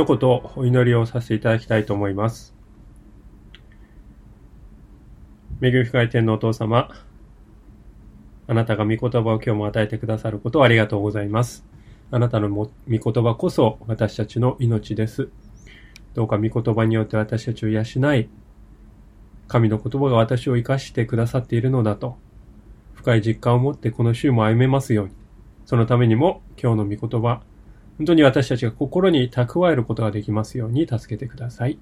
一言お祈りをさせていただきたいと思います。恵み深い天のお父様、あなたが御言葉を今日も与えてくださることをありがとうございます。あなたの御言葉こそ私たちの命です。どうか御言葉によって私たちを養い、神の言葉が私を生かしてくださっているのだと、深い実感を持ってこの週も歩めますように。そのためにも今日の御言葉、本当に私たちが心に蓄えることができますように助けてください。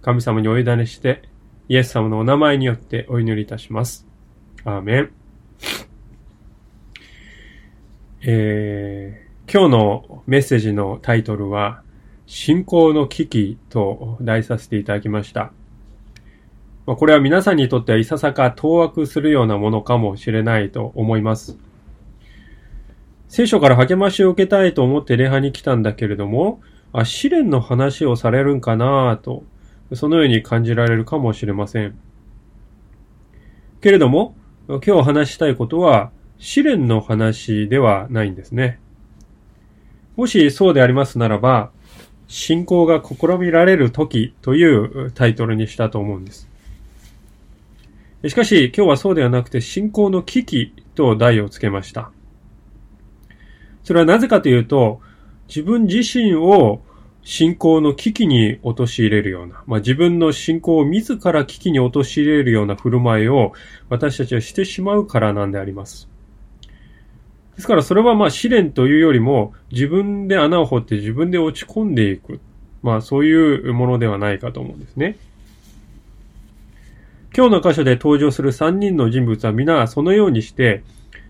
神様にお委ねして、イエス様のお名前によってお祈りいたします。アーメン。えー、今日のメッセージのタイトルは、信仰の危機と題させていただきました。これは皆さんにとってはいささか当惑するようなものかもしれないと思います。聖書から励ましを受けたいと思って礼拝に来たんだけれども、あ、試練の話をされるんかなと、そのように感じられるかもしれません。けれども、今日話したいことは、試練の話ではないんですね。もしそうでありますならば、信仰が試みられる時というタイトルにしたと思うんです。しかし、今日はそうではなくて、信仰の危機と題をつけました。それはなぜかというと、自分自身を信仰の危機に陥れるような、まあ、自分の信仰を自ら危機に陥れるような振る舞いを私たちはしてしまうからなんであります。ですからそれはまあ試練というよりも自分で穴を掘って自分で落ち込んでいく。まあそういうものではないかと思うんですね。今日の箇所で登場する3人の人物は皆そのようにして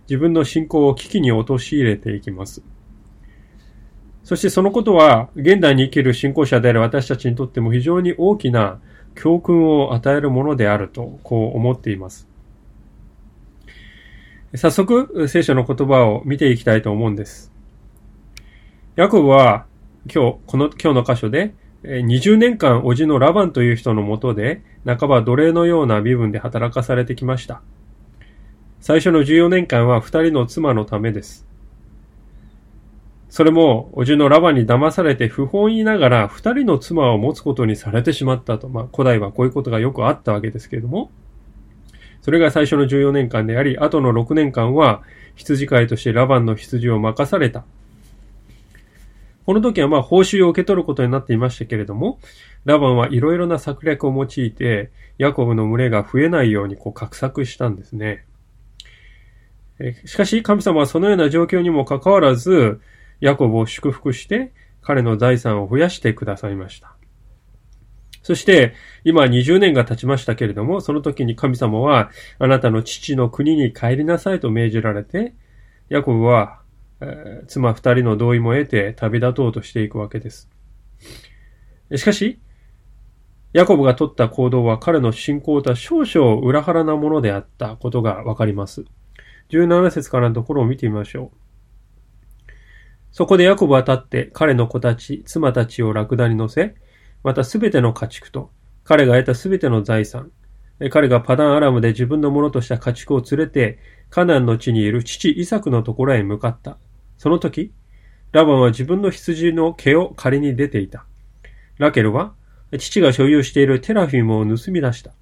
自分の信仰を危機に陥れていきます。そしてそのことは、現代に生きる信仰者である私たちにとっても非常に大きな教訓を与えるものであると、こう思っています。早速、聖書の言葉を見ていきたいと思うんです。ヤコブは、今日、この、今日の箇所で、20年間、叔父のラバンという人のもとで、半ば奴隷のような身分で働かされてきました。最初の14年間は二人の妻のためです。それも、おじのラバに騙されて不本意ながら二人の妻を持つことにされてしまったと。まあ、古代はこういうことがよくあったわけですけれども、それが最初の14年間であり、後の6年間は羊飼いとしてラバンの羊を任された。この時はまあ報酬を受け取ることになっていましたけれども、ラバンはいろいろな策略を用いて、ヤコブの群れが増えないようにこう画策したんですね。しかし、神様はそのような状況にもかかわらず、ヤコブを祝福して、彼の財産を増やしてくださいました。そして、今20年が経ちましたけれども、その時に神様は、あなたの父の国に帰りなさいと命じられて、ヤコブは、えー、妻二人の同意も得て旅立とうとしていくわけです。しかし、ヤコブが取った行動は彼の信仰とは少々裏腹なものであったことがわかります。17節からのところを見てみましょう。そこでヤコブは立って彼の子たち、妻たちをラクダに乗せ、またすべての家畜と、彼が得たすべての財産、彼がパダンアラムで自分のものとした家畜を連れて、カナンの地にいる父イサクのところへ向かった。その時、ラバンは自分の羊の毛を借りに出ていた。ラケルは、父が所有しているテラフィムを盗み出した。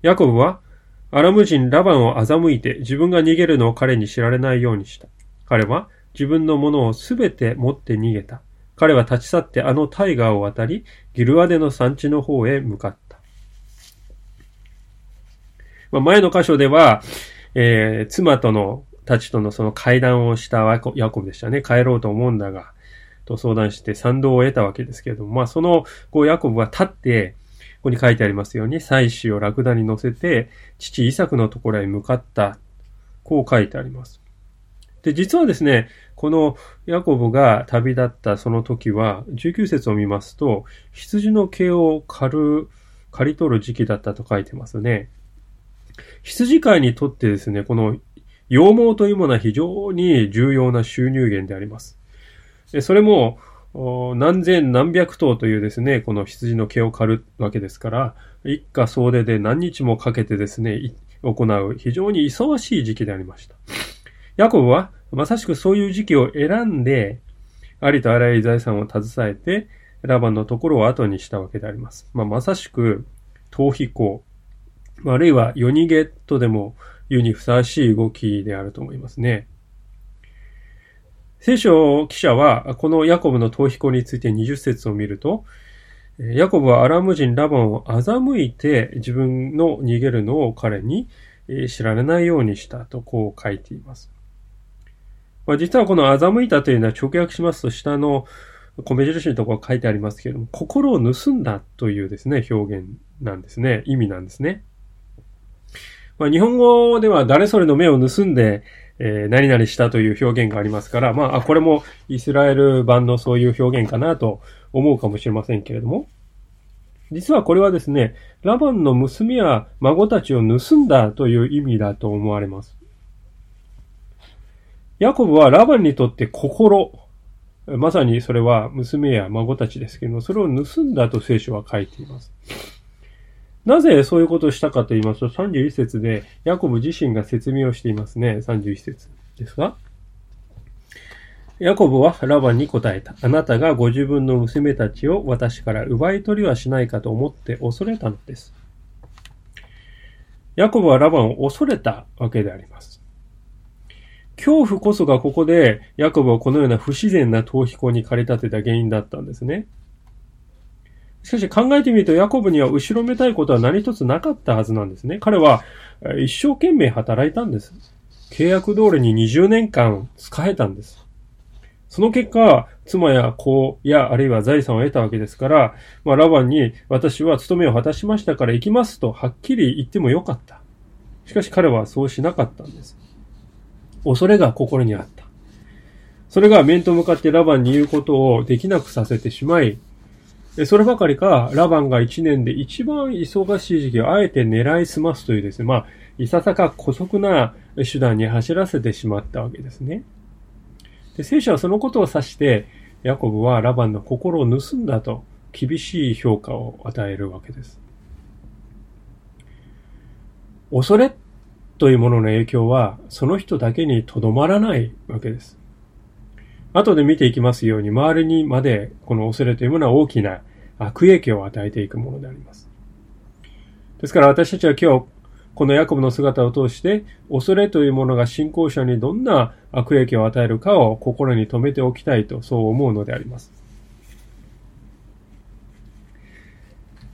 ヤコブは、アラム人ラバンを欺いて自分が逃げるのを彼に知られないようにした。彼は自分のものをすべて持って逃げた。彼は立ち去ってあのタイガーを渡り、ギルアデの産地の方へ向かった。まあ、前の箇所では、えー、妻との、たちとのその会談をしたヤコブでしたね。帰ろうと思うんだが、と相談して賛同を得たわけですけれども、まあその、こうヤコブは立って、ここに書いてありますように、妻子をラクダに乗せて、父イサクのところへ向かった。こう書いてあります。で、実はですね、このヤコブが旅立ったその時は、19節を見ますと、羊の毛を刈る、刈り取る時期だったと書いてますね。羊飼いにとってですね、この羊毛というものは非常に重要な収入源であります。それも、何千何百頭というですね、この羊の毛を刈るわけですから、一家総出で何日もかけてですね、行う非常に忙しい時期でありました。ヤコブはまさしくそういう時期を選んで、ありとあらゆる財産を携えて、ラバンのところを後にしたわけであります。まあ、まさしく、逃避行、あるいは夜逃げとでも言うにふさわしい動きであると思いますね。聖書記者は、このヤコブの逃避行について20節を見ると、ヤコブはアラム人ラバンを欺いて自分の逃げるのを彼に知られないようにしたとこう書いています。まあ、実はこの欺いたというのは直訳しますと下の米印のところ書いてありますけれども、心を盗んだというですね、表現なんですね。意味なんですね。まあ、日本語では誰それの目を盗んで、えー、何々したという表現がありますから、まあ、これもイスラエル版のそういう表現かなと思うかもしれませんけれども、実はこれはですね、ラバンの娘や孫たちを盗んだという意味だと思われます。ヤコブはラバンにとって心、まさにそれは娘や孫たちですけども、それを盗んだと聖書は書いています。なぜそういうことをしたかと言いますと、31節でヤコブ自身が説明をしていますね。31節ですが。ヤコブはラバンに答えた。あなたがご自分の娘たちを私から奪い取りはしないかと思って恐れたのです。ヤコブはラバンを恐れたわけであります。恐怖こそがここでヤコブをこのような不自然な逃避行に駆り立てた原因だったんですね。しかし考えてみると、ヤコブには後ろめたいことは何一つなかったはずなんですね。彼は一生懸命働いたんです。契約通りに20年間使えたんです。その結果、妻や子やあるいは財産を得たわけですから、まあ、ラバンに私は務めを果たしましたから行きますとはっきり言ってもよかった。しかし彼はそうしなかったんです。恐れが心にあった。それが面と向かってラバンに言うことをできなくさせてしまい、そればかりか、ラバンが一年で一番忙しい時期をあえて狙いすますというですね、まあ、いささか古速な手段に走らせてしまったわけですね。で、聖書はそのことを指して、ヤコブはラバンの心を盗んだと厳しい評価を与えるわけです。恐れというものの影響は、その人だけにとどまらないわけです。後で見ていきますように、周りにまでこの恐れというものは大きな悪影響を与えていくものであります。ですから私たちは今日、このヤコブの姿を通して、恐れというものが信仰者にどんな悪影響を与えるかを心に留めておきたいと、そう思うのであります。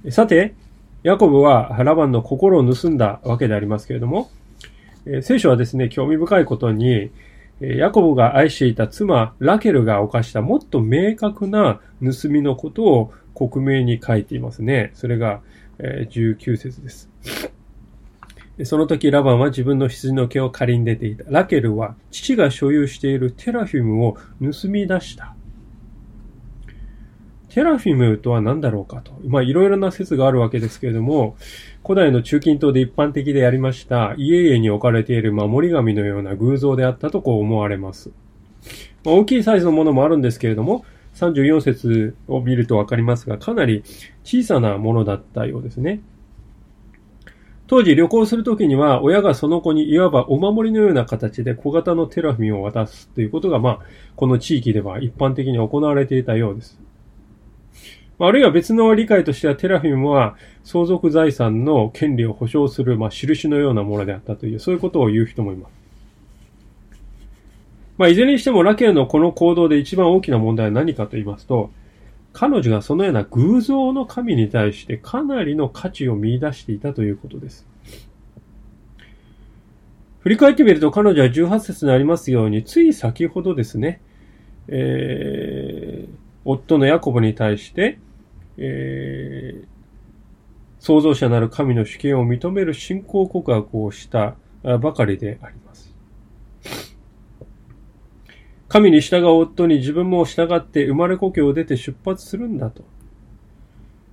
さて、ヤコブはラバンの心を盗んだわけでありますけれども、聖書はですね、興味深いことに、ヤコブが愛していた妻、ラケルが犯したもっと明確な盗みのことを克明に書いていますね。それが19節です。その時ラバンは自分の羊の毛を借りに出ていた。ラケルは父が所有しているテラフィムを盗み出した。テラフィムとは何だろうかと。まあ、いろいろな説があるわけですけれども、古代の中近東で一般的でありました家々に置かれている守り神のような偶像であったとこう思われます。まあ、大きいサイズのものもあるんですけれども、34節を見るとわかりますが、かなり小さなものだったようですね。当時旅行するときには、親がその子にいわばお守りのような形で小型のテラフィムを渡すということが、まあ、この地域では一般的に行われていたようです。あるいは別の理解としてはテラフィムは相続財産の権利を保障する、まあ、印のようなものであったという、そういうことを言う人もいます。まあ、いずれにしてもラケルのこの行動で一番大きな問題は何かと言いますと、彼女がそのような偶像の神に対してかなりの価値を見出していたということです。振り返ってみると彼女は18節にありますように、つい先ほどですね、えー、夫のヤコブに対して、えー、創造者なる神の主権を認める信仰告白をしたばかりであります。神に従う夫に自分も従って生まれ故郷を出て出発するんだと。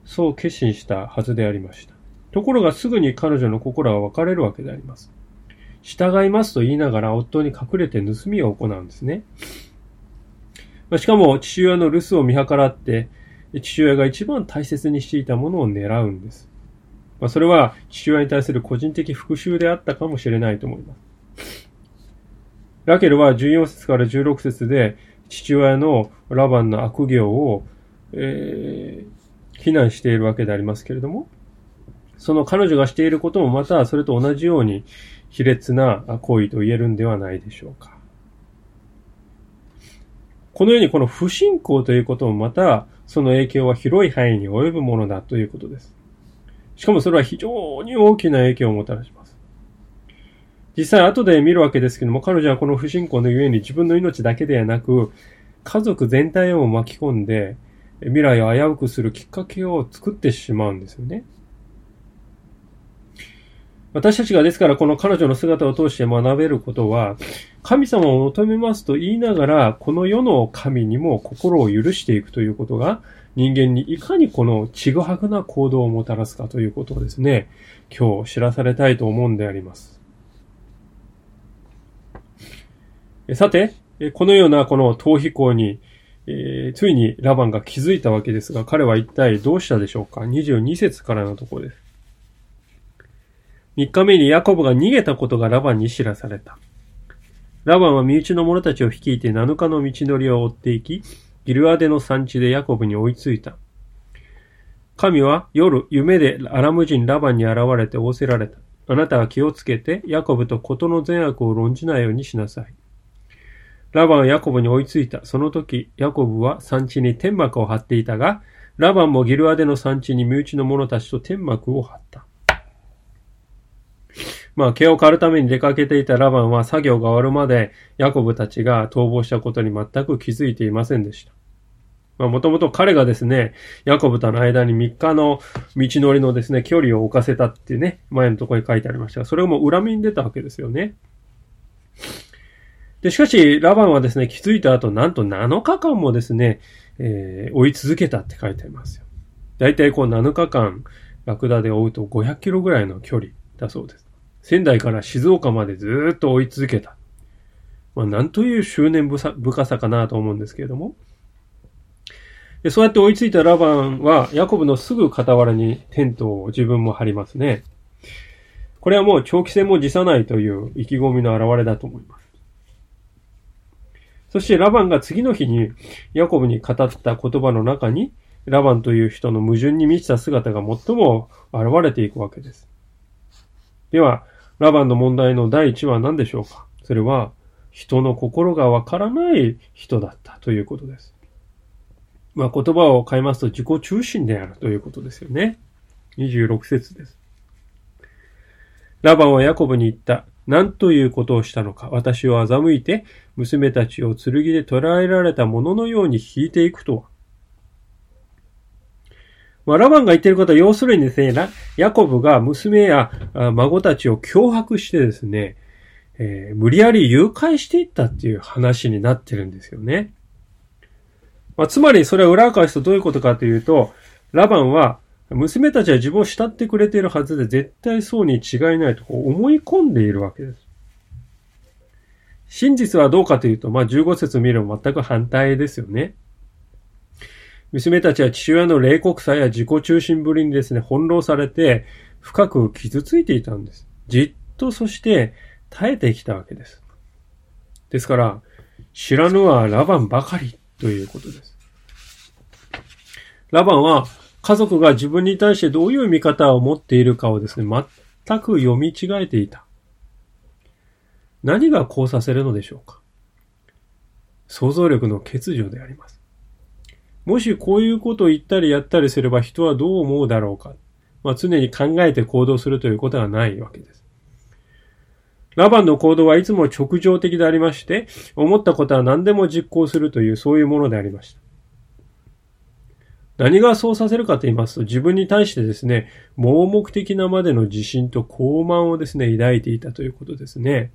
そう決心したはずでありました。ところがすぐに彼女の心は分かれるわけであります。従いますと言いながら夫に隠れて盗みを行うんですね。しかも父親の留守を見計らって、父親が一番大切にしていたものを狙うんです。まあ、それは父親に対する個人的復讐であったかもしれないと思います。ラケルは14節から16節で父親のラバンの悪行を、えー、非難しているわけでありますけれども、その彼女がしていることもまたそれと同じように卑劣な行為と言えるんではないでしょうか。このようにこの不信仰ということもまたその影響は広い範囲に及ぶものだということです。しかもそれは非常に大きな影響をもたらします。実際後で見るわけですけども、彼女はこの不信仰のゆえに自分の命だけではなく、家族全体を巻き込んで、未来を危うくするきっかけを作ってしまうんですよね。私たちがですからこの彼女の姿を通して学べることは、神様を求めますと言いながら、この世の神にも心を許していくということが、人間にいかにこのちぐはぐな行動をもたらすかということをですね、今日知らされたいと思うんであります。さて、このようなこの逃避行に、えー、ついにラバンが気づいたわけですが、彼は一体どうしたでしょうか ?22 節からのところです。3日目にヤコブが逃げたことがラバンに知らされた。ラバンは身内の者たちを率いて7日の道のりを追っていき、ギルアデの産地でヤコブに追いついた。神は夜、夢でアラム人ラバンに現れて仰せられた。あなたは気をつけて、ヤコブと事の善悪を論じないようにしなさい。ラバンはヤコブに追いついた。その時、ヤコブは産地に天幕を張っていたが、ラバンもギルアデの産地に身内の者たちと天幕を張った。まあ、毛を刈るために出かけていたラバンは作業が終わるまで、ヤコブたちが逃亡したことに全く気づいていませんでした。まあ、もともと彼がですね、ヤコブとの間に3日の道のりのですね、距離を置かせたってね、前のところに書いてありましたが、それをもう恨みに出たわけですよね。で、しかし、ラバンはですね、気づいた後、なんと7日間もですね、えー、追い続けたって書いてありますよ。だいたいこう7日間、ラクダで追うと500キロぐらいの距離だそうです。仙台から静岡までずっと追い続けた。まあ、なんという執念深さかなと思うんですけれども。でそうやって追いついたラバンは、ヤコブのすぐ傍らにテントを自分も張りますね。これはもう長期戦も辞さないという意気込みの表れだと思います。そしてラバンが次の日にヤコブに語った言葉の中に、ラバンという人の矛盾に満ちた姿が最も現れていくわけです。では、ラバンの問題の第一は何でしょうか？それは、人の心がわからない人だったということです。まあ、言葉を変えますと自己中心であるということですよね。26節です。ラバンはヤコブに言った。何ということをしたのか？私を欺いて、娘たちを剣で捕らえられたもののように引いていくとは？まあ、ラバンが言ってることは、要するにですね、ヤコブが娘や孫たちを脅迫してですね、えー、無理やり誘拐していったっていう話になってるんですよね。まあ、つまり、それは裏返すとどういうことかというと、ラバンは、娘たちは自分を慕ってくれているはずで絶対そうに違いないと思い込んでいるわけです。真実はどうかというと、まあ、15節見るも全く反対ですよね。娘たちは父親の冷酷さや自己中心ぶりにですね、翻弄されて、深く傷ついていたんです。じっとそして耐えてきたわけです。ですから、知らぬはラバンばかりということです。ラバンは家族が自分に対してどういう見方を持っているかをですね、全く読み違えていた。何がこうさせるのでしょうか想像力の欠如であります。もしこういうことを言ったりやったりすれば人はどう思うだろうか。まあ、常に考えて行動するということはないわけです。ラバンの行動はいつも直情的でありまして、思ったことは何でも実行するというそういうものでありました。何がそうさせるかと言いますと、自分に対してですね、盲目的なまでの自信と傲慢をですね、抱いていたということですね。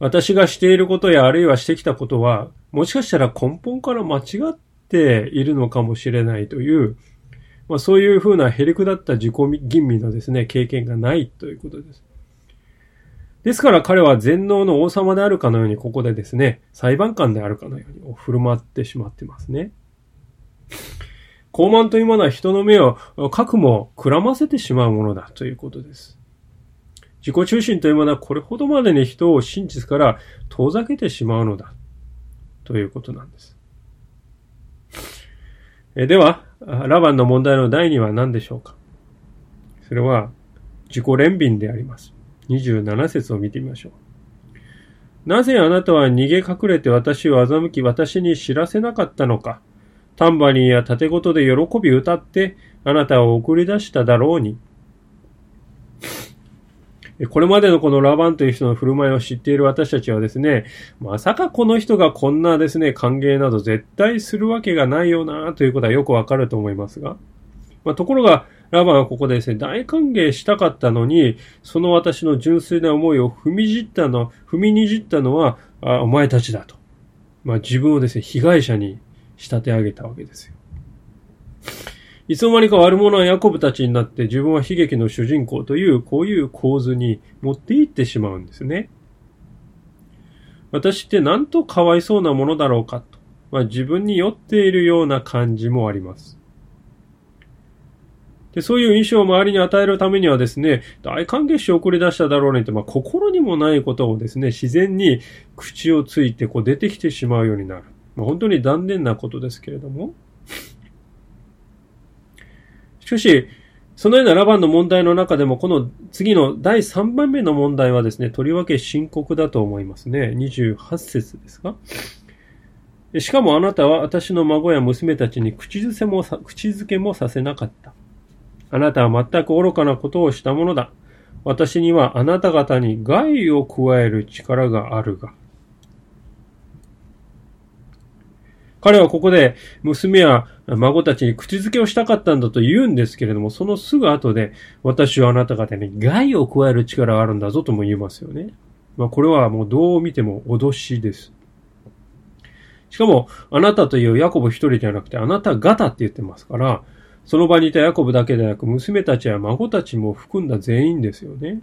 私がしていることやあるいはしてきたことは、もしかしたら根本から間違っているのかもしれないという、まあそういうふうなへりくだった自己吟味のですね、経験がないということです。ですから彼は全能の王様であるかのようにここでですね、裁判官であるかのように振る舞ってしまってますね。傲慢というものは人の目を核もくらませてしまうものだということです。自己中心というものはこれほどまでに人を真実から遠ざけてしまうのだということなんです。えでは、ラバンの問題の第2は何でしょうか？それは、自己憐憫であります。27節を見てみましょう。なぜあなたは逃げ隠れて私を欺き私に知らせなかったのか？タンバリンや盾事で喜び歌ってあなたを送り出しただろうに。これまでのこのラバンという人の振る舞いを知っている私たちはですね、まさかこの人がこんなですね、歓迎など絶対するわけがないよなということはよくわかると思いますが。まあ、ところが、ラバンはここでですね、大歓迎したかったのに、その私の純粋な思いを踏みじったの、踏みにじったのは、あお前たちだと。まあ、自分をですね、被害者に仕立て上げたわけですよ。いつの間にか悪者はヤコブたちになって自分は悲劇の主人公というこういう構図に持っていってしまうんですね。私ってなんとかわいそうなものだろうかと、まあ、自分に酔っているような感じもあります。で、そういう印象を周りに与えるためにはですね、大歓迎しを送り出しただろうねって、まあ、心にもないことをですね、自然に口をついてこう出てきてしまうようになる。まあ、本当に残念なことですけれども。しかし、そのようなラバンの問題の中でも、この次の第3番目の問題はですね、とりわけ深刻だと思いますね。28節ですかしかもあなたは私の孫や娘たちに口づけも口づけもさせなかった。あなたは全く愚かなことをしたものだ。私にはあなた方に害を加える力があるが。彼はここで娘や孫たちに口づけをしたかったんだと言うんですけれども、そのすぐ後で、私はあなた方に害を加える力があるんだぞとも言いますよね。まあこれはもうどう見ても脅しです。しかも、あなたというヤコブ一人ではなくて、あなた方って言ってますから、その場にいたヤコブだけでなく、娘たちや孫たちも含んだ全員ですよね。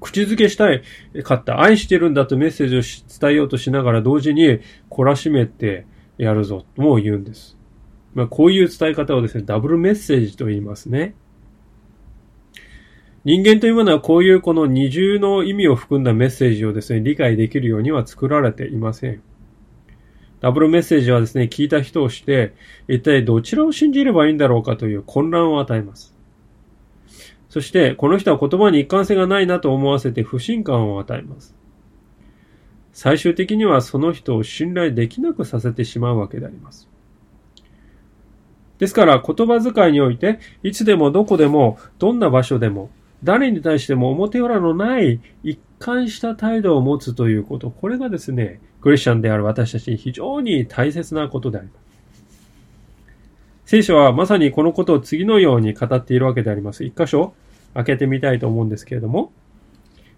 口づけしたいかった、愛してるんだとメッセージを伝えようとしながら同時に懲らしめてやるぞとも言うんです。まあ、こういう伝え方をですね、ダブルメッセージと言いますね。人間というものはこういうこの二重の意味を含んだメッセージをですね、理解できるようには作られていません。ダブルメッセージはですね、聞いた人をして、一体どちらを信じればいいんだろうかという混乱を与えます。そして、この人は言葉に一貫性がないなと思わせて不信感を与えます。最終的にはその人を信頼できなくさせてしまうわけであります。ですから言葉遣いにおいて、いつでもどこでも、どんな場所でも、誰に対しても表裏のない一貫した態度を持つということ、これがですね、クリスチャンである私たちに非常に大切なことであります。聖書はまさにこのことを次のように語っているわけであります。一箇所開けてみたいと思うんですけれども、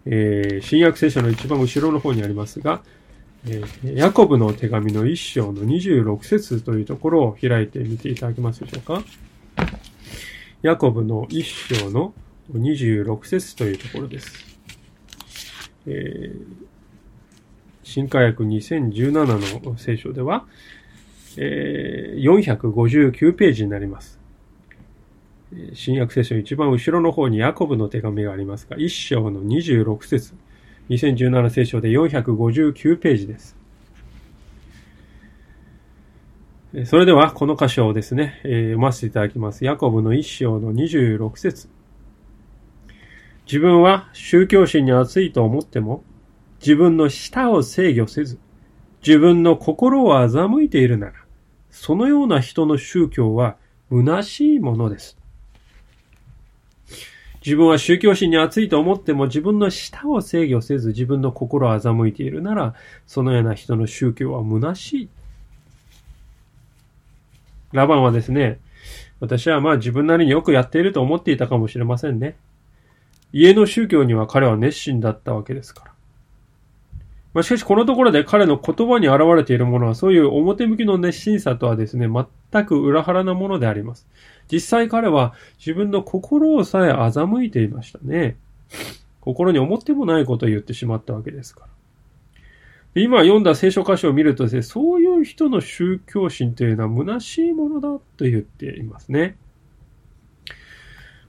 えー、新約聖書の一番後ろの方にありますが、えー、ヤコブの手紙の一章の26節というところを開いてみていただけますでしょうか。ヤコブの一章の26節というところです。えー、新科学2017の聖書では、えー、459ページになります。新約聖書一番後ろの方にヤコブの手紙がありますが、一章の26節2017聖書で459ページです。それでは、この箇所をですね、えー、読ませていただきます。ヤコブの一章の26節自分は宗教心に熱いと思っても、自分の舌を制御せず、自分の心を欺いているなら、そのような人の宗教は虚しいものです。自分は宗教心に熱いと思っても自分の舌を制御せず自分の心を欺いているなら、そのような人の宗教は虚しい。ラバンはですね、私はまあ自分なりによくやっていると思っていたかもしれませんね。家の宗教には彼は熱心だったわけですから。まあ、しかしこのところで彼の言葉に現れているものはそういう表向きの熱心さとはですね、全く裏腹なものであります。実際彼は自分の心をさえ欺いていましたね。心に思ってもないことを言ってしまったわけですから。今読んだ聖書箇所を見るとですね、そういう人の宗教心というのは虚しいものだと言っていますね。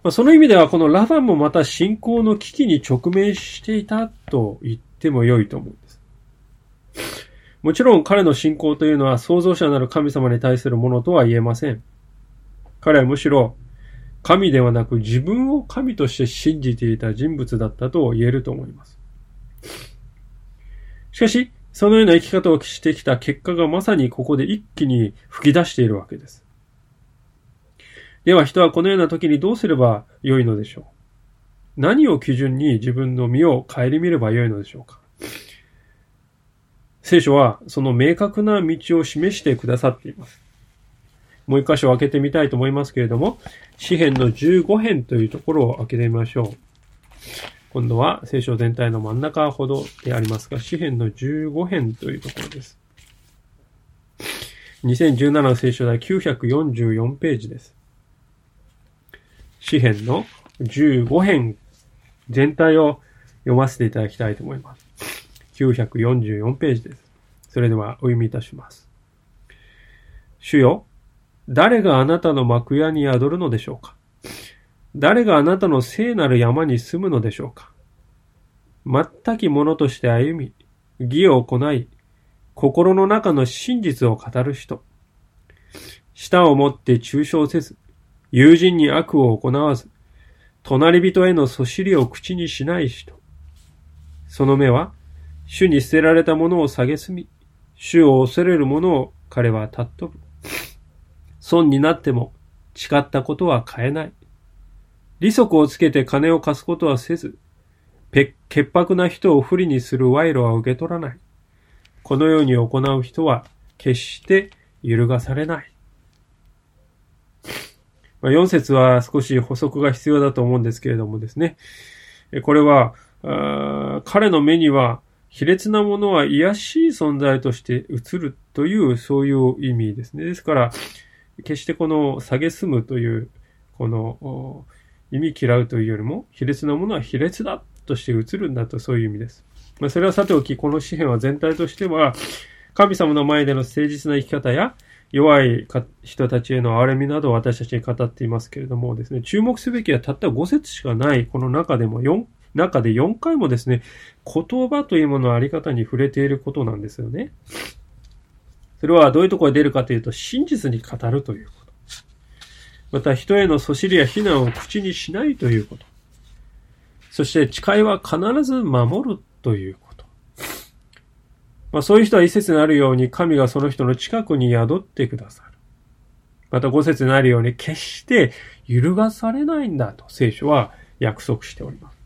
まあ、その意味ではこのラファンもまた信仰の危機に直面していたと言っても良いと思う。もちろん彼の信仰というのは創造者なる神様に対するものとは言えません。彼はむしろ神ではなく自分を神として信じていた人物だったと言えると思います。しかし、そのような生き方をしてきた結果がまさにここで一気に吹き出しているわけです。では人はこのような時にどうすればよいのでしょう何を基準に自分の身を顧みればよいのでしょうか聖書はその明確な道を示してくださっています。もう一箇所開けてみたいと思いますけれども、詩篇の15編というところを開けてみましょう。今度は聖書全体の真ん中ほどでありますが、詩篇の15編というところです。2017の聖書第944ページです。詩篇の15編全体を読ませていただきたいと思います。944ページです。それではお読みいたします。主よ、誰があなたの幕屋に宿るのでしょうか？誰があなたの聖なる山に住むのでしょうか？全き者として歩み、義を行い、心の中の真実を語る人。舌をもって抽象せず、友人に悪を行わず、隣人へのそしりを口にしない人。その目は、主に捨てられたものを蔑み、主を恐れる者を彼は尊ぶ。損になっても誓ったことは変えない。利息をつけて金を貸すことはせず、潔白な人を不利にする賄賂は受け取らない。このように行う人は決して揺るがされない。まあ、4節は少し補足が必要だと思うんですけれどもですね。これは、彼の目には卑劣なものは癒しい存在として映るという、そういう意味ですね。ですから、決してこの蔑むという、この意味嫌うというよりも、卑劣なものは卑劣だとして映るんだとそういう意味です。まあ、それはさておき、この詩篇は全体としては、神様の前での誠実な生き方や、弱い人たちへの憐れみなどを私たちに語っていますけれどもですね、注目すべきはたった5節しかないこの中でも4、中で4回もですね、言葉というもののあり方に触れていることなんですよね。それはどういうところで出るかというと、真実に語るということ。また、人へのそしりや非難を口にしないということ。そして、誓いは必ず守るということ。まあ、そういう人は一節になるように、神がその人の近くに宿ってくださる。また五節になるように、決して揺るがされないんだと聖書は約束しております。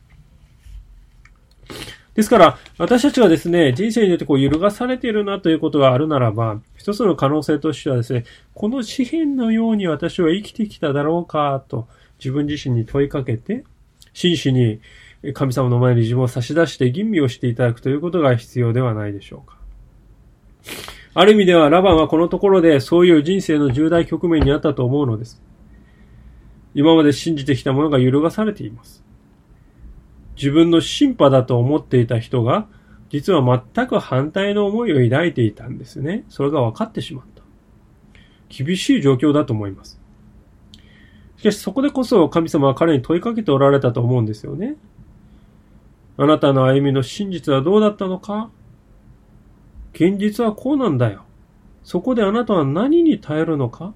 ですから、私たちがですね、人生によってこう揺るがされているなということがあるならば、一つの可能性としてはですね、この詩篇のように私は生きてきただろうかと自分自身に問いかけて、真摯に神様の前に自分を差し出して吟味をしていただくということが必要ではないでしょうか。ある意味ではラバンはこのところでそういう人生の重大局面にあったと思うのです。今まで信じてきたものが揺るがされています。自分の審判だと思っていた人が、実は全く反対の思いを抱いていたんですね。それが分かってしまった。厳しい状況だと思います。しかしそこでこそ神様は彼に問いかけておられたと思うんですよね。あなたの歩みの真実はどうだったのか？現実はこうなんだよ。そこであなたは何に耐えるのか？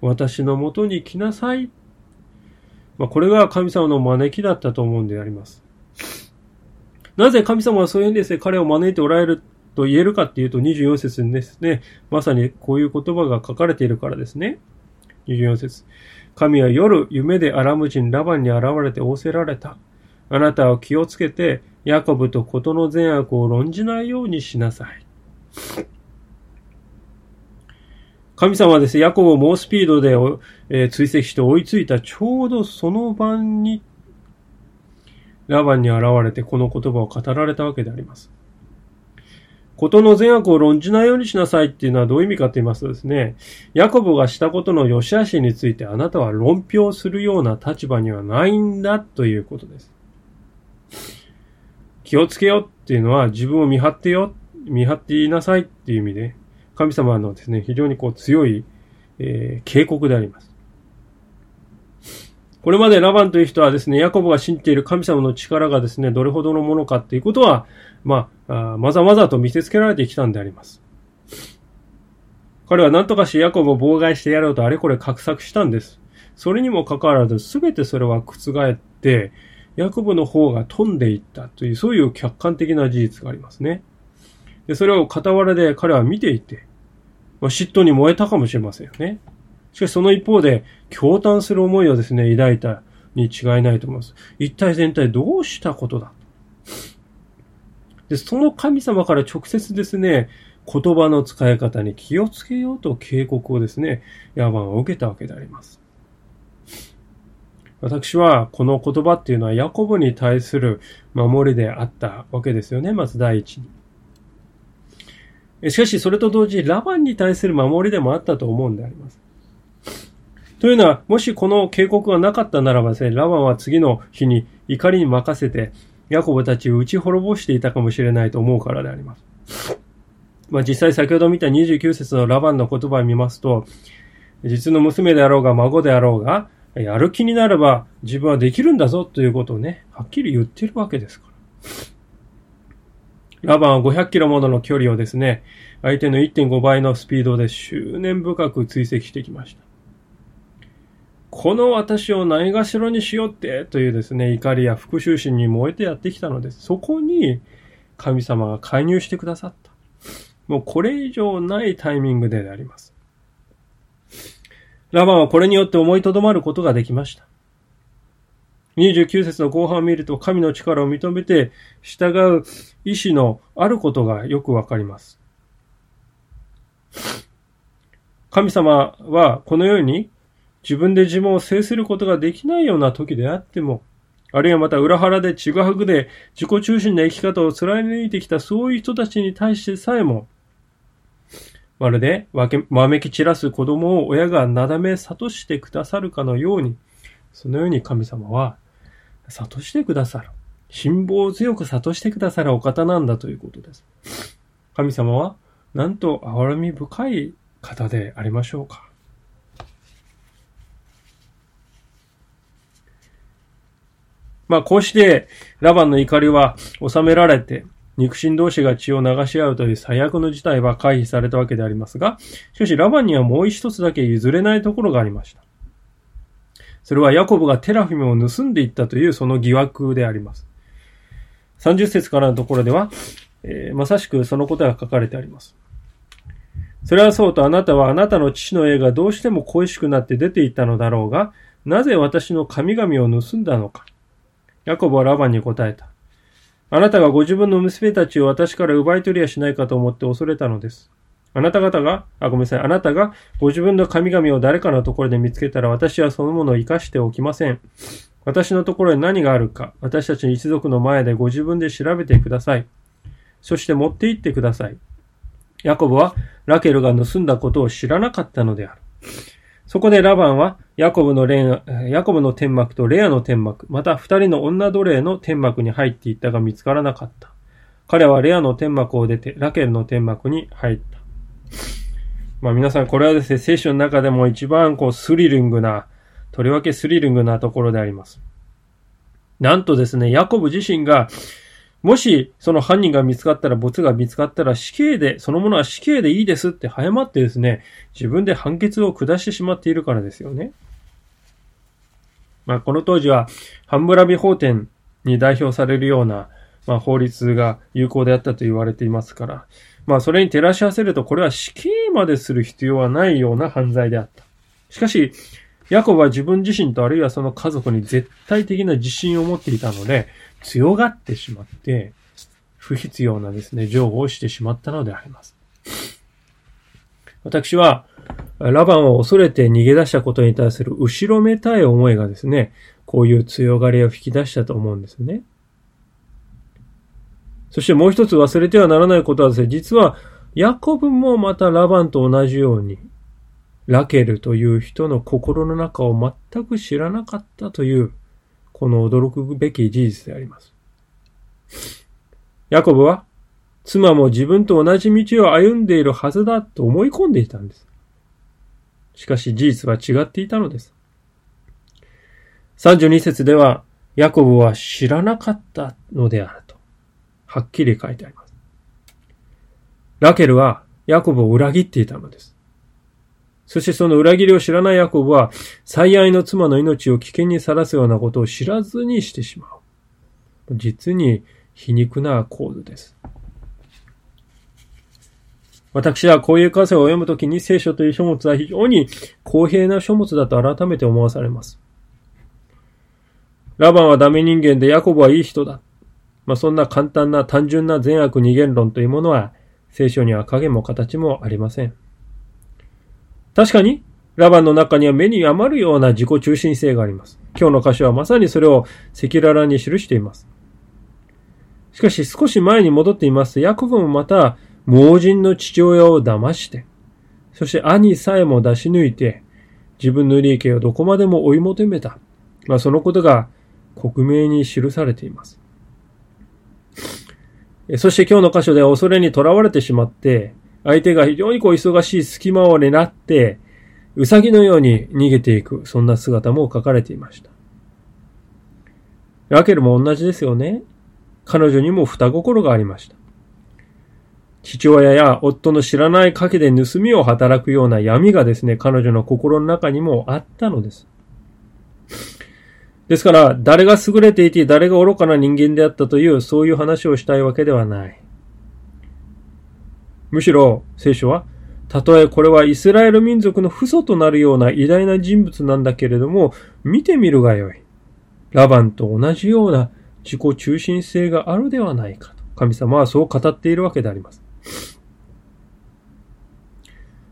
私のもとに来なさいまあ、これが神様の招きだったと思うんであります。なぜ神様はそういうんですね、彼を招いておられると言えるかっていうと、24節にですね、まさにこういう言葉が書かれているからですね。24節神は夜、夢でアラム人ラバンに現れて仰せられた。あなたは気をつけて、ヤコブと事の善悪を論じないようにしなさい。神様はですね、ヤコブを猛スピードで、えー、追跡して追いついたちょうどその晩に、ラバンに現れてこの言葉を語られたわけであります。ことの善悪を論じないようにしなさいっていうのはどういう意味かと言いますとですね、ヤコブがしたことの良し悪しについてあなたは論評するような立場にはないんだということです。気をつけよっていうのは自分を見張ってよ、見張っていなさいっていう意味で、神様のですね、非常にこう強い、えー、警告であります。これまでラバンという人はですね、ヤコブが信じている神様の力がですね、どれほどのものかっていうことは、まあ、あまざまざと見せつけられてきたんであります。彼は何とかしヤコブを妨害してやろうとあれこれ画策したんです。それにもかかわらず、すべてそれは覆って、ヤコブの方が飛んでいったという、そういう客観的な事実がありますね。で、それを傍らで彼は見ていて、まあ、嫉妬に燃えたかもしれませんよね。しかしその一方で、驚嘆する思いをですね、抱いたに違いないと思います。一体全体どうしたことだ？で、その神様から直接ですね、言葉の使い方に気をつけようと警告をですね、ヤバンは受けたわけであります。私はこの言葉っていうのはヤコブに対する守りであったわけですよね、まず第一に。しかし、それと同時にラバンに対する守りでもあったと思うんであります。というのは、もしこの警告がなかったならばですね、ラバンは次の日に怒りに任せて、ヤコブたちを打ち滅ぼしていたかもしれないと思うからであります。まあ実際先ほど見た29節のラバンの言葉を見ますと、実の娘であろうが孫であろうが、やる気になれば自分はできるんだぞということをね、はっきり言ってるわけですから。ラバンは500キロものの距離をですね、相手の1.5倍のスピードで執念深く追跡してきました。この私をないがしろにしよってというですね、怒りや復讐心に燃えてやってきたのです。そこに神様が介入してくださった。もうこれ以上ないタイミングであります。ラバンはこれによって思いとどまることができました。29節の後半を見ると神の力を認めて従う意志のあることがよくわかります。神様はこのように自分で自分を制することができないような時であっても、あるいはまた裏腹でちぐはぐで自己中心な生き方を貫いてきたそういう人たちに対してさえも、まるでわけ、わめき散らす子供を親がなだめ悟してくださるかのように、そのように神様は悟してくださる。辛抱強く悟してくださるお方なんだということです。神様は、なんと憐み深い方でありましょうか。まあこうして、ラバンの怒りは収められて、肉親同士が血を流し合うという最悪の事態は回避されたわけでありますが、しかしラバンにはもう一つだけ譲れないところがありました。それはヤコブがテラフィムを盗んでいったというその疑惑であります。30節からのところでは、えー、まさしくそのことが書かれてあります。それはそうとあなたはあなたの父の絵がどうしても恋しくなって出ていったのだろうが、なぜ私の神々を盗んだのか。ヤコブはラバンに答えた。あなたがご自分の娘たちを私から奪い取りやしないかと思って恐れたのです。あなた方が、あ、ごめんなさい。あなたがご自分の神々を誰かのところで見つけたら私はそのものを生かしておきません。私のところに何があるか、私たち一族の前でご自分で調べてください。そして持って行ってください。ヤコブはラケルが盗んだことを知らなかったのである。そこでラバンは、ヤコブのレヤコブの天幕とレアの天幕、また二人の女奴隷の天幕に入っていったが見つからなかった。彼はレアの天幕を出て、ラケルの天幕に入った。まあ皆さん、これはですね、聖書の中でも一番こうスリリングな、とりわけスリリングなところであります。なんとですね、ヤコブ自身がもし、その犯人が見つかったら、没が見つかったら死刑で、そのものは死刑でいいですって早まってですね、自分で判決を下してしまっているからですよね。まあ、この当時は、ハンブラビ法典に代表されるような、まあ、法律が有効であったと言われていますから、まあ、それに照らし合わせると、これは死刑までする必要はないような犯罪であった。しかし、ヤコブは自分自身とあるいはその家族に絶対的な自信を持っていたので、強がってしまって、不必要なですね、情報をしてしまったのであります。私は、ラバンを恐れて逃げ出したことに対する後ろめたい思いがですね、こういう強がりを引き出したと思うんですね。そしてもう一つ忘れてはならないことはですね、実は、ヤコブもまたラバンと同じように、ラケルという人の心の中を全く知らなかったというこの驚くべき事実であります。ヤコブは、妻も自分と同じ道を歩んでいるはずだと思い込んでいたんです。しかし事実は違っていたのです。32節では、ヤコブは知らなかったのである、はっきり書いてあります。ラケルはヤコブを裏切っていたのです。そしてその裏切りを知らないヤコブは、最愛の妻の命を危険にさらすようなことを知らずにしてしまう。実に皮肉な構図です。私はこういう箇所を読むときに聖書という書物は非常に公平な書物だと改めて思わされます。ラバンはダメ人間でヤコブはいい人だ。まあ、そんな簡単な単純な善悪二元論というものは聖書には影も形もありません。確かに、ラバンの中には目に余るような自己中心性があります。今日の箇所はまさにそれを赤裸々に記しています。しかし少し前に戻っていますと、ヤコブもまた盲人の父親を騙して、そして兄さえも出し抜いて、自分の利益をどこまでも追い求めた。まあ、そのことが克明に記されています。そして今日の箇所では恐れに囚われてしまって、相手が非常にこう忙しい隙間を狙って、うさぎのように逃げていく、そんな姿も書かれていました。ラケルも同じですよね。彼女にも双心がありました。父親や夫の知らない賭けで盗みを働くような闇がですね、彼女の心の中にもあったのです。ですから、誰が優れていて誰が愚かな人間であったという、そういう話をしたいわけではない。むしろ、聖書は、たとえこれはイスラエル民族の父祖となるような偉大な人物なんだけれども、見てみるがよい。ラバンと同じような自己中心性があるではないかと。神様はそう語っているわけであります。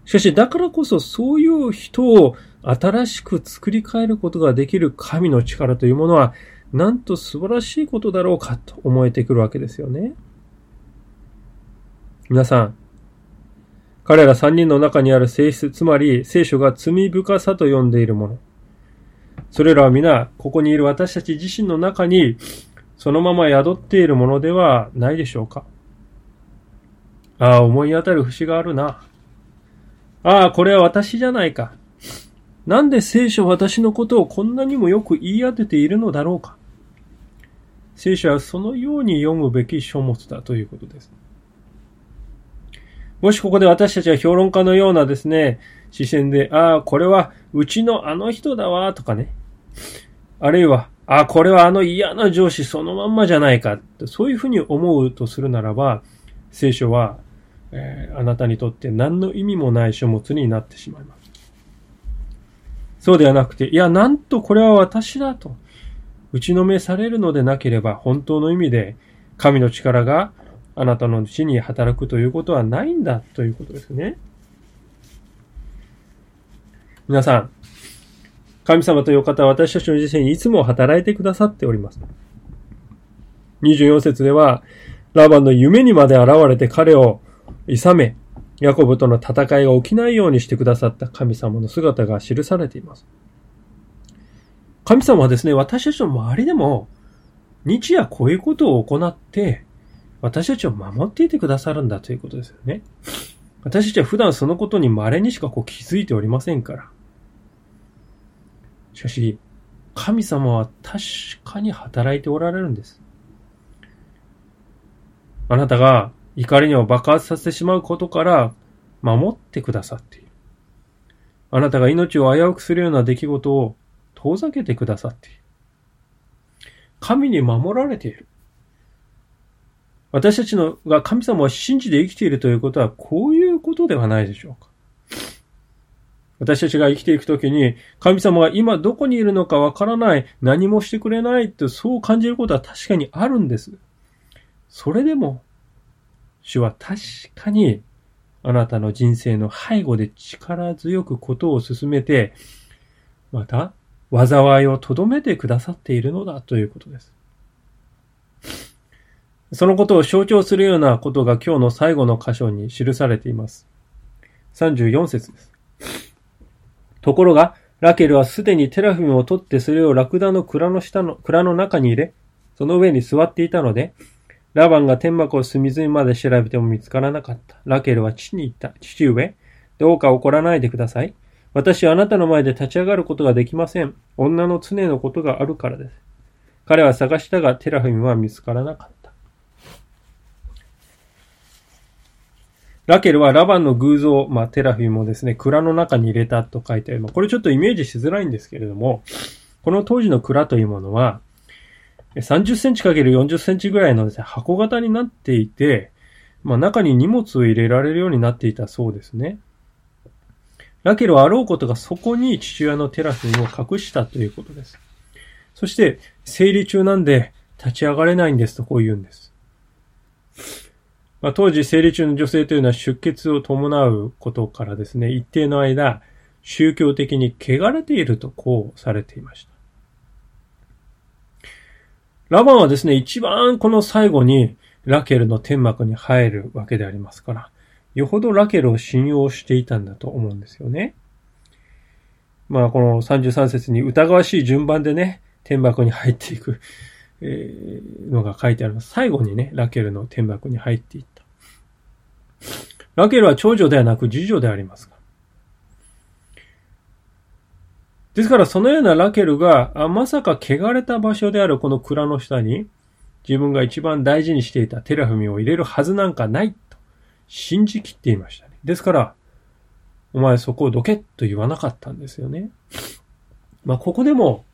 しかし、だからこそそういう人を新しく作り変えることができる神の力というものは、なんと素晴らしいことだろうかと思えてくるわけですよね。皆さん、彼ら三人の中にある性質、つまり聖書が罪深さと呼んでいるもの。それらは皆、ここにいる私たち自身の中に、そのまま宿っているものではないでしょうか。ああ、思い当たる節があるな。ああ、これは私じゃないか。なんで聖書は私のことをこんなにもよく言い当てているのだろうか？聖書はそのように読むべき書物だということです。もしここで私たちは評論家のようなですね、視線で、ああ、これはうちのあの人だわ、とかね。あるいは、ああ、これはあの嫌な上司そのまんまじゃないか、そういうふうに思うとするならば、聖書はえー、あなたにとって何の意味もない書物になってしまいます。そうではなくて、いや、なんとこれは私だと、打ちのめされるのでなければ、本当の意味で神の力があなたのうちに働くということはないんだということですね。皆さん、神様という方は私たちの人生にいつも働いてくださっております。24節では、ラバンの夢にまで現れて彼を勇め、ヤコブとの戦いが起きないようにしてくださった神様の姿が記されています。神様はですね、私たちの周りでも、日夜こういうことを行って、私たちを守っていてくださるんだということですよね。私たちは普段そのことに稀にしかこう気づいておりませんから。しかし、神様は確かに働いておられるんです。あなたが怒りを爆発させてしまうことから守ってくださっている。あなたが命を危うくするような出来事を遠ざけてくださっている。神に守られている。私たちのが神様を信じて生きているということはこういうことではないでしょうか。私たちが生きていくときに、神様が今どこにいるのかわからない、何もしてくれないとそう感じることは確かにあるんです。それでも、主は確かにあなたの人生の背後で力強くことを進めて、また、災いをとどめてくださっているのだということです。そのことを象徴するようなことが今日の最後の箇所に記されています。34節です。ところが、ラケルはすでにテラフィムを取ってそれをラクダの蔵の下の、蔵の中に入れ、その上に座っていたので、ラバンが天幕を隅々まで調べても見つからなかった。ラケルは父に言った。父上、どうか怒らないでください。私はあなたの前で立ち上がることができません。女の常のことがあるからです。彼は探したが、テラフィムは見つからなかった。ラケルはラバンの偶像、まあ、テラフィムをですね、蔵の中に入れたと書いてある。これちょっとイメージしづらいんですけれども、この当時の蔵というものは、30センチ ×40 センチぐらいのですね、箱型になっていて、まあ、中に荷物を入れられるようになっていたそうですね。ラケルはあろうことがそこに父親のテラフィムを隠したということです。そして、生理中なんで立ち上がれないんですとこう言うんです。まあ、当時、生理中の女性というのは出血を伴うことからですね、一定の間、宗教的に汚れているとこうされていました。ラバンはですね、一番この最後にラケルの天幕に入るわけでありますから、よほどラケルを信用していたんだと思うんですよね。まあ、この33節に疑わしい順番でね、天幕に入っていく、えー、のが書いてあります。最後にね、ラケルの天幕に入っていった。ラケルは長女ではなく次女でありますが。ですからそのようなラケルが、あまさか汚れた場所であるこの蔵の下に、自分が一番大事にしていたテラフミを入れるはずなんかないと信じきっていましたね。ですから、お前そこをどけと言わなかったんですよね。まあ、ここでも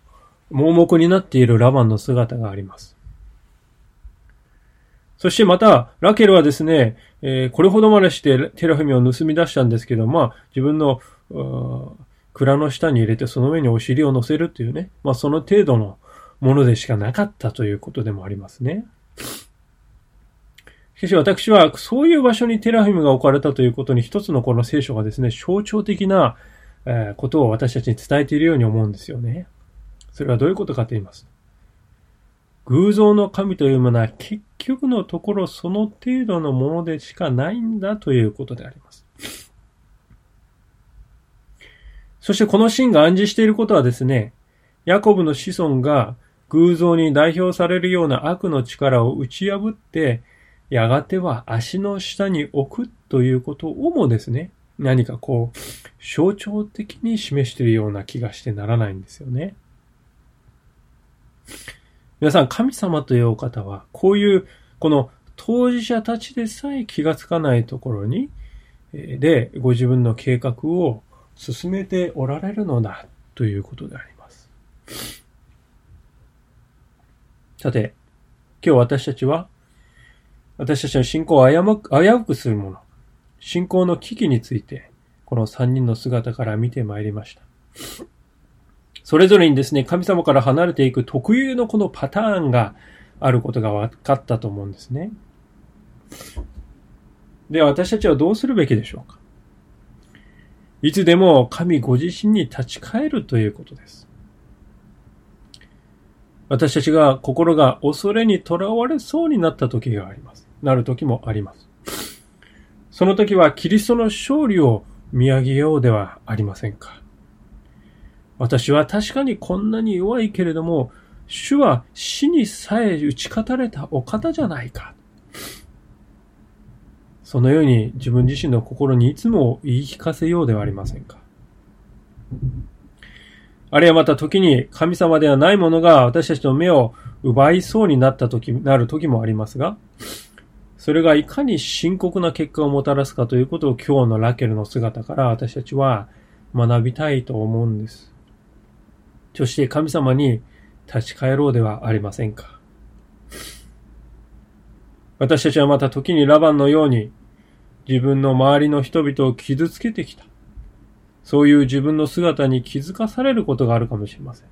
盲目になっているラバンの姿があります。そしてまた、ラケルはですね、えー、これほどまでしてテラフミを盗み出したんですけど、まあ、自分の、蔵の下に入れてその上にお尻を乗せるっていうね、まあ、その程度のものでしかなかったということでもありますね。しかし私は、そういう場所にテラフィムが置かれたということに一つのこの聖書がですね、象徴的な、ことを私たちに伝えているように思うんですよね。それはどういうことかと言います。偶像の神というものは結局のところその程度のものでしかないんだということであります。そしてこのシーンが暗示していることはですね、ヤコブの子孫が偶像に代表されるような悪の力を打ち破って、やがては足の下に置くということをもですね、何かこう、象徴的に示しているような気がしてならないんですよね。皆さん、神様というお方は、こういう、この当事者たちでさえ気がつかないところに、で、ご自分の計画を進めておられるのだということであります。さて、今日私たちは、私たちの信仰を危うくするもの、信仰の危機について、この三人の姿から見てまいりました。それぞれにですね、神様から離れていく特有のこのパターンがあることが分かったと思うんですね。では私たちはどうするべきでしょうか？いつでも神ご自身に立ち返るということです。私たちが心が恐れにとらわれそうになった時があります。なる時もあります。その時はキリストの勝利を見上げようではありませんか。私は確かにこんなに弱いけれども、主は死にさえ打ち勝たれたお方じゃないか。そのように自分自身の心にいつも言い聞かせようではありませんか。あるいはまた時に神様ではないものが私たちの目を奪いそうになった時、なる時もありますが、それがいかに深刻な結果をもたらすかということを今日のラケルの姿から私たちは学びたいと思うんです。そして神様に立ち返ろうではありませんか。私たちはまた時にラバンのように自分の周りの人々を傷つけてきた。そういう自分の姿に気づかされることがあるかもしれません。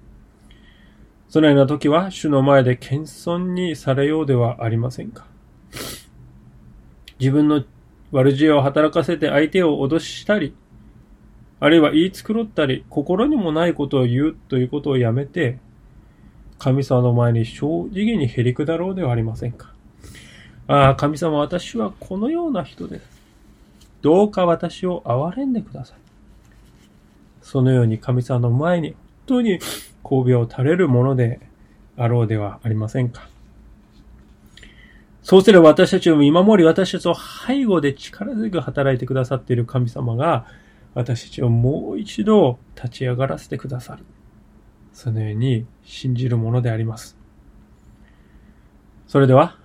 そのような時は主の前で謙遜にされようではありませんか？自分の悪知恵を働かせて相手を脅したり、あるいは言い繕ったり、心にもないことを言うということをやめて、神様の前に正直にへりくだろうではありませんか？ああ、神様、私はこのような人です。どうか私を憐れんでください。そのように神様の前に本当に神戸を垂れるものであろうではありませんか。そうすれば私たちを見守り、私たちを背後で力強く働いてくださっている神様が、私たちをもう一度立ち上がらせてくださる。そのように信じるものであります。それでは、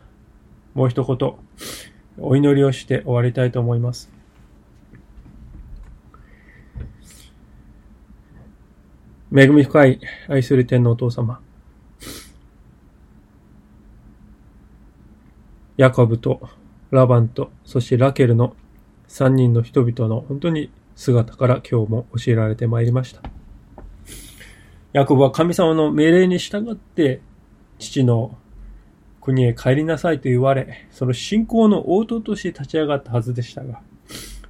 もう一言、お祈りをして終わりたいと思います。恵み深い愛する天のお父様。ヤコブとラバンと、そしてラケルの三人の人々の本当に姿から今日も教えられてまいりました。ヤコブは神様の命令に従って父の国へ帰りなさいと言われ、その信仰の応答として立ち上がったはずでしたが、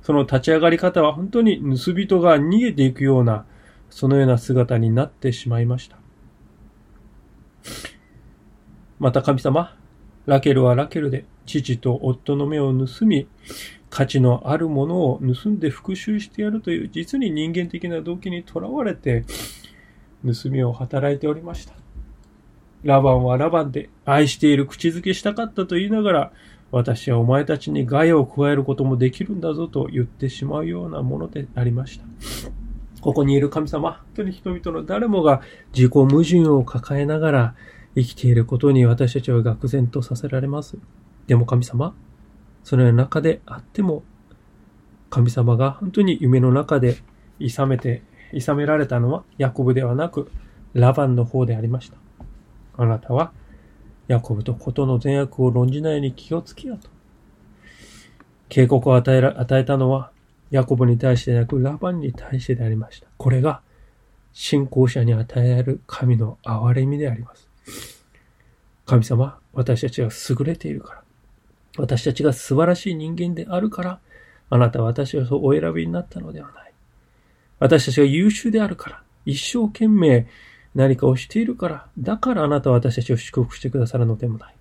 その立ち上がり方は本当に盗人が逃げていくような、そのような姿になってしまいました。また神様、ラケルはラケルで父と夫の目を盗み、価値のあるものを盗んで復讐してやるという実に人間的な動機にとらわれて盗みを働いておりました。ラバンはラバンで愛している口づけしたかったと言いながら、私はお前たちに害を加えることもできるんだぞと言ってしまうようなものでありました。ここにいる神様、本当に人々の誰もが自己矛盾を抱えながら生きていることに私たちは愕然とさせられます。でも神様、そのような中であっても、神様が本当に夢の中で諌めて、諌められたのはヤコブではなく、ラバンの方でありました。あなたは、ヤコブとことの善悪を論じないように気をつけようと。警告を与えら、与えたのは、ヤコブに対してでなく、ラバンに対してでありました。これが、信仰者に与えられる神の憐れみであります。神様、私たちが優れているから、私たちが素晴らしい人間であるから、あなたは私をお選びになったのではない。私たちが優秀であるから、一生懸命何かをしているから、だからあなたは私たちを祝福してくださるのでもない。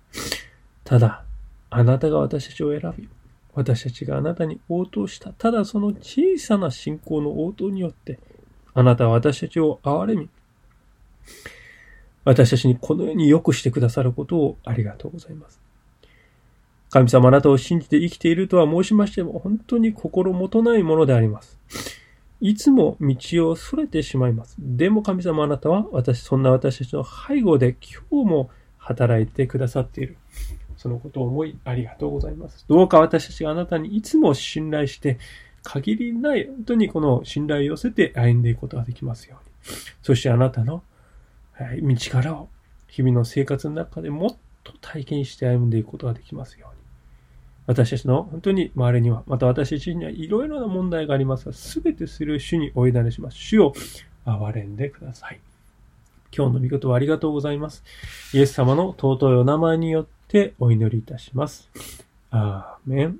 ただ、あなたが私たちを選び、私たちがあなたに応答した。ただその小さな信仰の応答によって、あなたは私たちを憐れみ、私たちにこのように良くしてくださることをありがとうございます。神様あなたを信じて生きているとは申しましても、本当に心もとないものであります。いつも道を逸れてしまいます。でも神様あなたは私、そんな私たちの背後で今日も働いてくださっている。そのことを思いありがとうございます。どうか私たちがあなたにいつも信頼して、限りない、本当にこの信頼を寄せて歩んでいくことができますように。そしてあなたの道からを日々の生活の中でもっと体験して歩んでいくことができますように。私たちの本当に周りには、また私たちにはいろいろな問題がありますが、すべてする主にお委ねします。主を憐れんでください。今日の御事はありがとうございます。イエス様の尊いお名前によってお祈りいたします。アーメン。